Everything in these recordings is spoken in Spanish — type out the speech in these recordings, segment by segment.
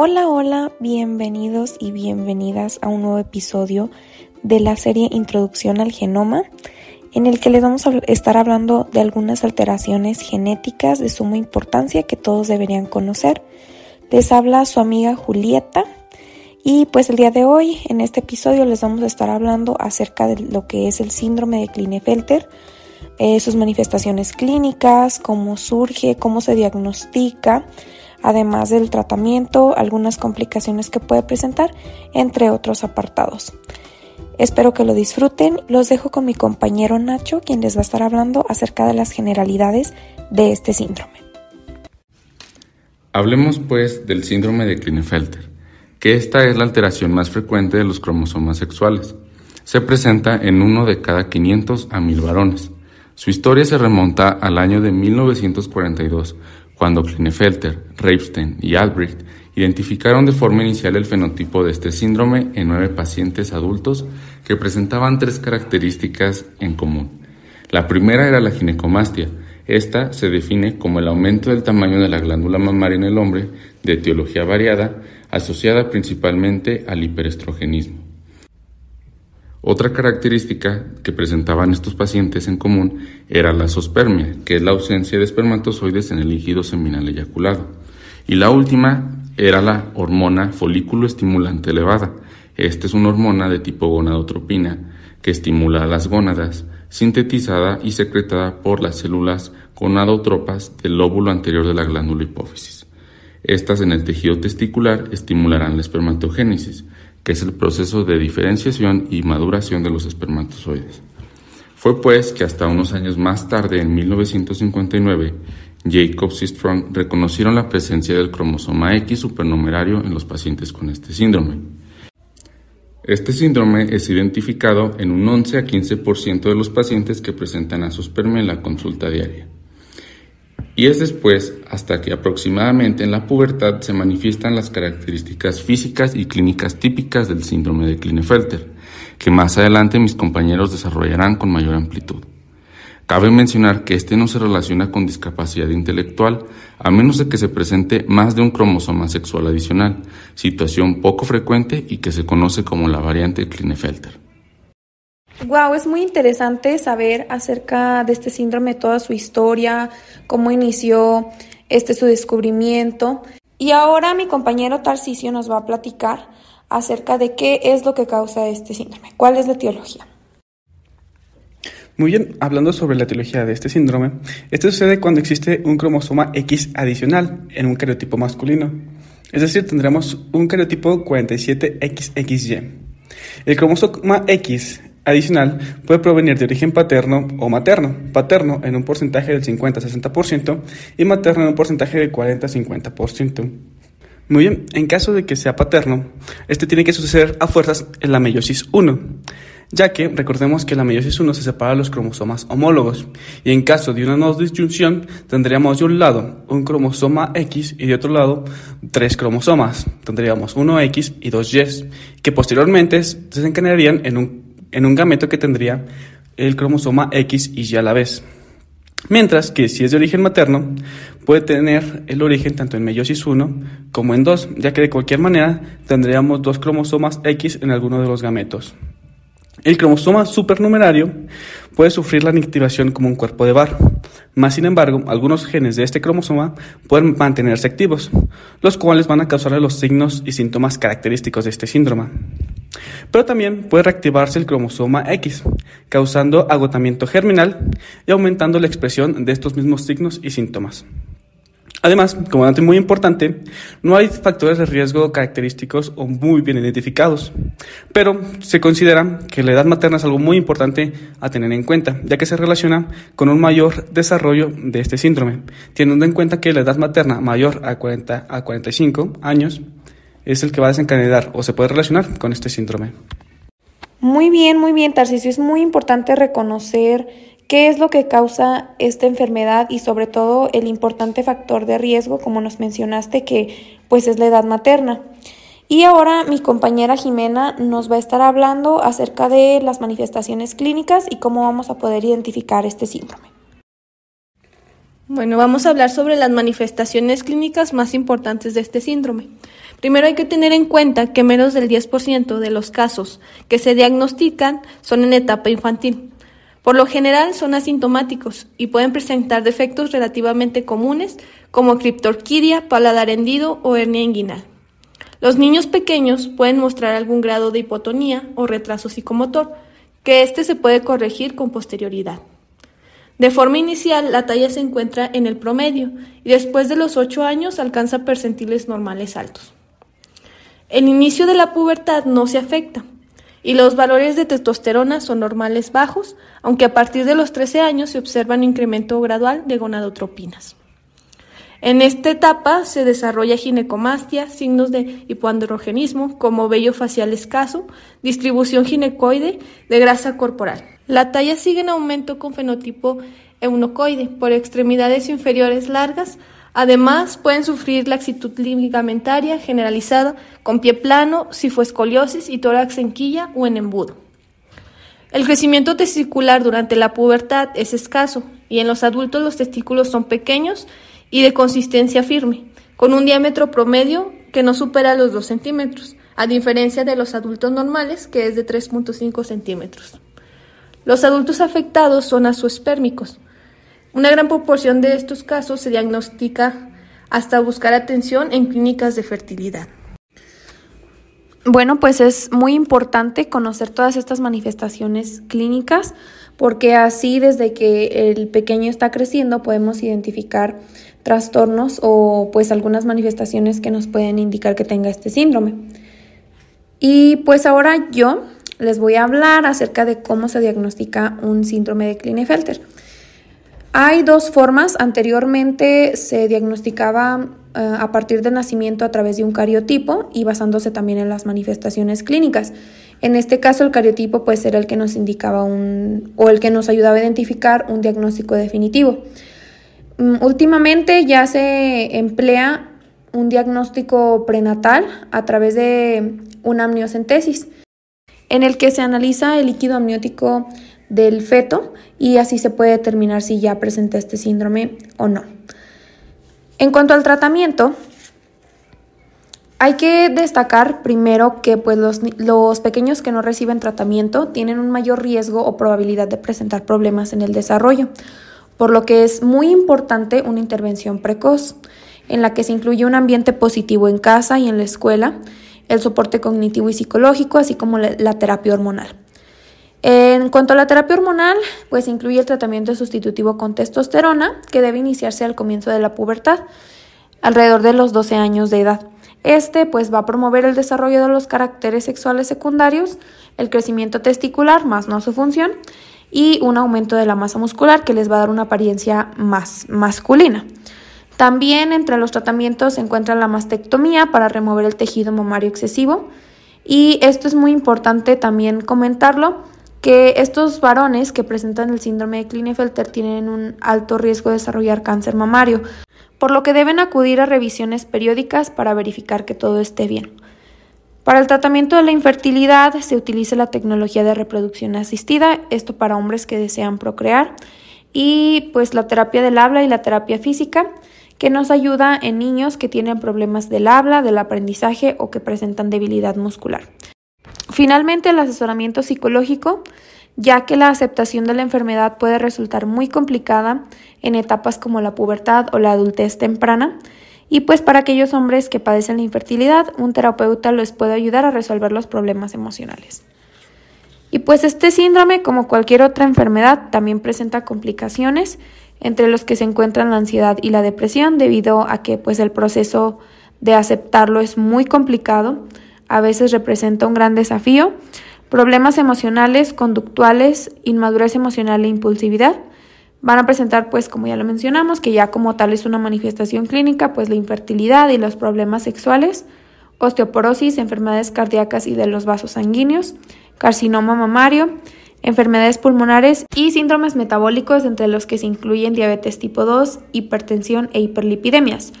Hola, hola, bienvenidos y bienvenidas a un nuevo episodio de la serie Introducción al Genoma, en el que les vamos a estar hablando de algunas alteraciones genéticas de suma importancia que todos deberían conocer. Les habla su amiga Julieta y pues el día de hoy en este episodio les vamos a estar hablando acerca de lo que es el síndrome de Klinefelter, eh, sus manifestaciones clínicas, cómo surge, cómo se diagnostica, además del tratamiento, algunas complicaciones que puede presentar, entre otros apartados. Espero que lo disfruten. Los dejo con mi compañero Nacho, quien les va a estar hablando acerca de las generalidades de este síndrome. Hablemos pues del síndrome de Klinefelter, que esta es la alteración más frecuente de los cromosomas sexuales. Se presenta en uno de cada 500 a 1000 varones. Su historia se remonta al año de 1942, cuando Klinefelter, Reipstein y Albrecht identificaron de forma inicial el fenotipo de este síndrome en nueve pacientes adultos que presentaban tres características en común. La primera era la ginecomastia. Esta se define como el aumento del tamaño de la glándula mamaria en el hombre de etiología variada, asociada principalmente al hiperestrogenismo. Otra característica que presentaban estos pacientes en común era la zospermia, que es la ausencia de espermatozoides en el líquido seminal eyaculado. Y la última era la hormona folículo estimulante elevada. Esta es una hormona de tipo gonadotropina que estimula las gónadas, sintetizada y secretada por las células gonadotropas del lóbulo anterior de la glándula hipófisis. Estas en el tejido testicular estimularán la espermatogénesis, que es el proceso de diferenciación y maduración de los espermatozoides. Fue pues que hasta unos años más tarde, en 1959, Jacobs y Strong reconocieron la presencia del cromosoma X supernumerario en los pacientes con este síndrome. Este síndrome es identificado en un 11 a 15% de los pacientes que presentan azospermia en la consulta diaria y es después hasta que aproximadamente en la pubertad se manifiestan las características físicas y clínicas típicas del síndrome de Klinefelter, que más adelante mis compañeros desarrollarán con mayor amplitud. Cabe mencionar que este no se relaciona con discapacidad intelectual, a menos de que se presente más de un cromosoma sexual adicional, situación poco frecuente y que se conoce como la variante Klinefelter. Wow, es muy interesante saber acerca de este síndrome, toda su historia, cómo inició este su descubrimiento. Y ahora mi compañero Tarcisio nos va a platicar acerca de qué es lo que causa este síndrome, cuál es la etiología. Muy bien, hablando sobre la etiología de este síndrome, esto sucede cuando existe un cromosoma X adicional en un cariotipo masculino. Es decir, tendremos un cariotipo 47XXY. El cromosoma X adicional puede provenir de origen paterno o materno, paterno en un porcentaje del 50-60% y materno en un porcentaje del 40-50%. Muy bien, en caso de que sea paterno, este tiene que suceder a fuerzas en la meiosis 1, ya que recordemos que la meiosis 1 se separa los cromosomas homólogos, y en caso de una no disyunción tendríamos de un lado un cromosoma X y de otro lado tres cromosomas, tendríamos uno X y dos Y, que posteriormente se desencadenarían en un en un gameto que tendría el cromosoma X y Y a la vez. Mientras que si es de origen materno, puede tener el origen tanto en meiosis 1 como en 2, ya que de cualquier manera tendríamos dos cromosomas X en alguno de los gametos. El cromosoma supernumerario puede sufrir la inactivación como un cuerpo de barro, más sin embargo, algunos genes de este cromosoma pueden mantenerse activos, los cuales van a causar los signos y síntomas característicos de este síndrome. Pero también puede reactivarse el cromosoma X, causando agotamiento germinal y aumentando la expresión de estos mismos signos y síntomas. Además, como dato muy importante, no hay factores de riesgo característicos o muy bien identificados, pero se considera que la edad materna es algo muy importante a tener en cuenta, ya que se relaciona con un mayor desarrollo de este síndrome, teniendo en cuenta que la edad materna mayor a 40 a 45 años es el que va a desencadenar o se puede relacionar con este síndrome. Muy bien, muy bien, Tarcisio. Es muy importante reconocer qué es lo que causa esta enfermedad y sobre todo el importante factor de riesgo, como nos mencionaste, que pues es la edad materna. Y ahora mi compañera Jimena nos va a estar hablando acerca de las manifestaciones clínicas y cómo vamos a poder identificar este síndrome. Bueno, vamos a hablar sobre las manifestaciones clínicas más importantes de este síndrome. Primero hay que tener en cuenta que menos del 10% de los casos que se diagnostican son en etapa infantil. Por lo general son asintomáticos y pueden presentar defectos relativamente comunes como criptorquidia, paladar hendido o hernia inguinal. Los niños pequeños pueden mostrar algún grado de hipotonía o retraso psicomotor, que éste se puede corregir con posterioridad. De forma inicial, la talla se encuentra en el promedio y después de los 8 años alcanza percentiles normales altos. El inicio de la pubertad no se afecta y los valores de testosterona son normales bajos, aunque a partir de los 13 años se observa un incremento gradual de gonadotropinas. En esta etapa se desarrolla ginecomastia, signos de hipoandrogenismo como vello facial escaso, distribución ginecoide de grasa corporal. La talla sigue en aumento con fenotipo eunocoide por extremidades inferiores largas. Además, pueden sufrir laxitud ligamentaria generalizada con pie plano, sifoescoliosis y tórax en quilla o en embudo. El crecimiento testicular durante la pubertad es escaso y en los adultos los testículos son pequeños y de consistencia firme, con un diámetro promedio que no supera los 2 centímetros, a diferencia de los adultos normales, que es de 3.5 centímetros. Los adultos afectados son azoespérmicos. Una gran proporción de estos casos se diagnostica hasta buscar atención en clínicas de fertilidad. Bueno, pues es muy importante conocer todas estas manifestaciones clínicas porque así desde que el pequeño está creciendo podemos identificar trastornos o pues algunas manifestaciones que nos pueden indicar que tenga este síndrome. Y pues ahora yo les voy a hablar acerca de cómo se diagnostica un síndrome de Klinefelter. Hay dos formas. Anteriormente se diagnosticaba eh, a partir del nacimiento a través de un cariotipo y basándose también en las manifestaciones clínicas. En este caso el cariotipo puede ser el que nos indicaba un o el que nos ayudaba a identificar un diagnóstico definitivo. Mm, últimamente ya se emplea un diagnóstico prenatal a través de una amniocentesis, en el que se analiza el líquido amniótico del feto y así se puede determinar si ya presenta este síndrome o no. En cuanto al tratamiento, hay que destacar primero que pues, los, los, pequeños que no reciben tratamiento tienen un mayor riesgo o probabilidad de presentar problemas en el desarrollo por lo que es muy importante una intervención precoz, en la que se incluye un ambiente positivo en casa y en la escuela, el soporte cognitivo y psicológico, así como la, terapia hormonal. En cuanto a la terapia hormonal, pues incluye el tratamiento sustitutivo con testosterona, que debe iniciarse al comienzo de la pubertad, alrededor de los 12 años de edad. Este pues va a promover el desarrollo de los caracteres sexuales secundarios, el crecimiento testicular, más no su función, y un aumento de la masa muscular que les va a dar una apariencia más masculina. También entre los tratamientos se encuentra la mastectomía para remover el tejido mamario excesivo y esto es muy importante también comentarlo que estos varones que presentan el síndrome de Klinefelter tienen un alto riesgo de desarrollar cáncer mamario, por lo que deben acudir a revisiones periódicas para verificar que todo esté bien. Para el tratamiento de la infertilidad se utiliza la tecnología de reproducción asistida, esto para hombres que desean procrear, y pues la terapia del habla y la terapia física, que nos ayuda en niños que tienen problemas del habla, del aprendizaje o que presentan debilidad muscular. Finalmente, el asesoramiento psicológico, ya que la aceptación de la enfermedad puede resultar muy complicada en etapas como la pubertad o la adultez temprana, y pues para aquellos hombres que padecen la infertilidad, un terapeuta les puede ayudar a resolver los problemas emocionales. Y pues este síndrome, como cualquier otra enfermedad, también presenta complicaciones, entre los que se encuentran la ansiedad y la depresión, debido a que pues el proceso de aceptarlo es muy complicado, a veces representa un gran desafío, problemas emocionales, conductuales, inmadurez emocional e impulsividad, Van a presentar, pues, como ya lo mencionamos, que ya como tal es una manifestación clínica, pues la infertilidad y los problemas sexuales, osteoporosis, enfermedades cardíacas y de los vasos sanguíneos, carcinoma mamario, enfermedades pulmonares y síndromes metabólicos, entre los que se incluyen diabetes tipo 2, hipertensión e hiperlipidemias.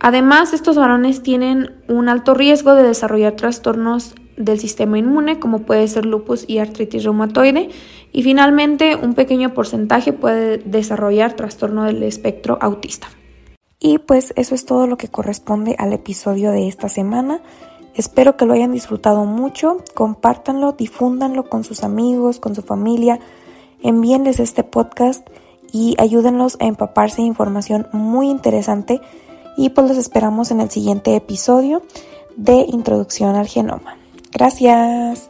Además, estos varones tienen un alto riesgo de desarrollar trastornos del sistema inmune, como puede ser lupus y artritis reumatoide, y finalmente un pequeño porcentaje puede desarrollar trastorno del espectro autista. Y pues eso es todo lo que corresponde al episodio de esta semana. Espero que lo hayan disfrutado mucho, compártanlo, difúndanlo con sus amigos, con su familia, envíenles este podcast y ayúdenlos a empaparse de información muy interesante y pues los esperamos en el siguiente episodio de Introducción al Genoma. Gracias.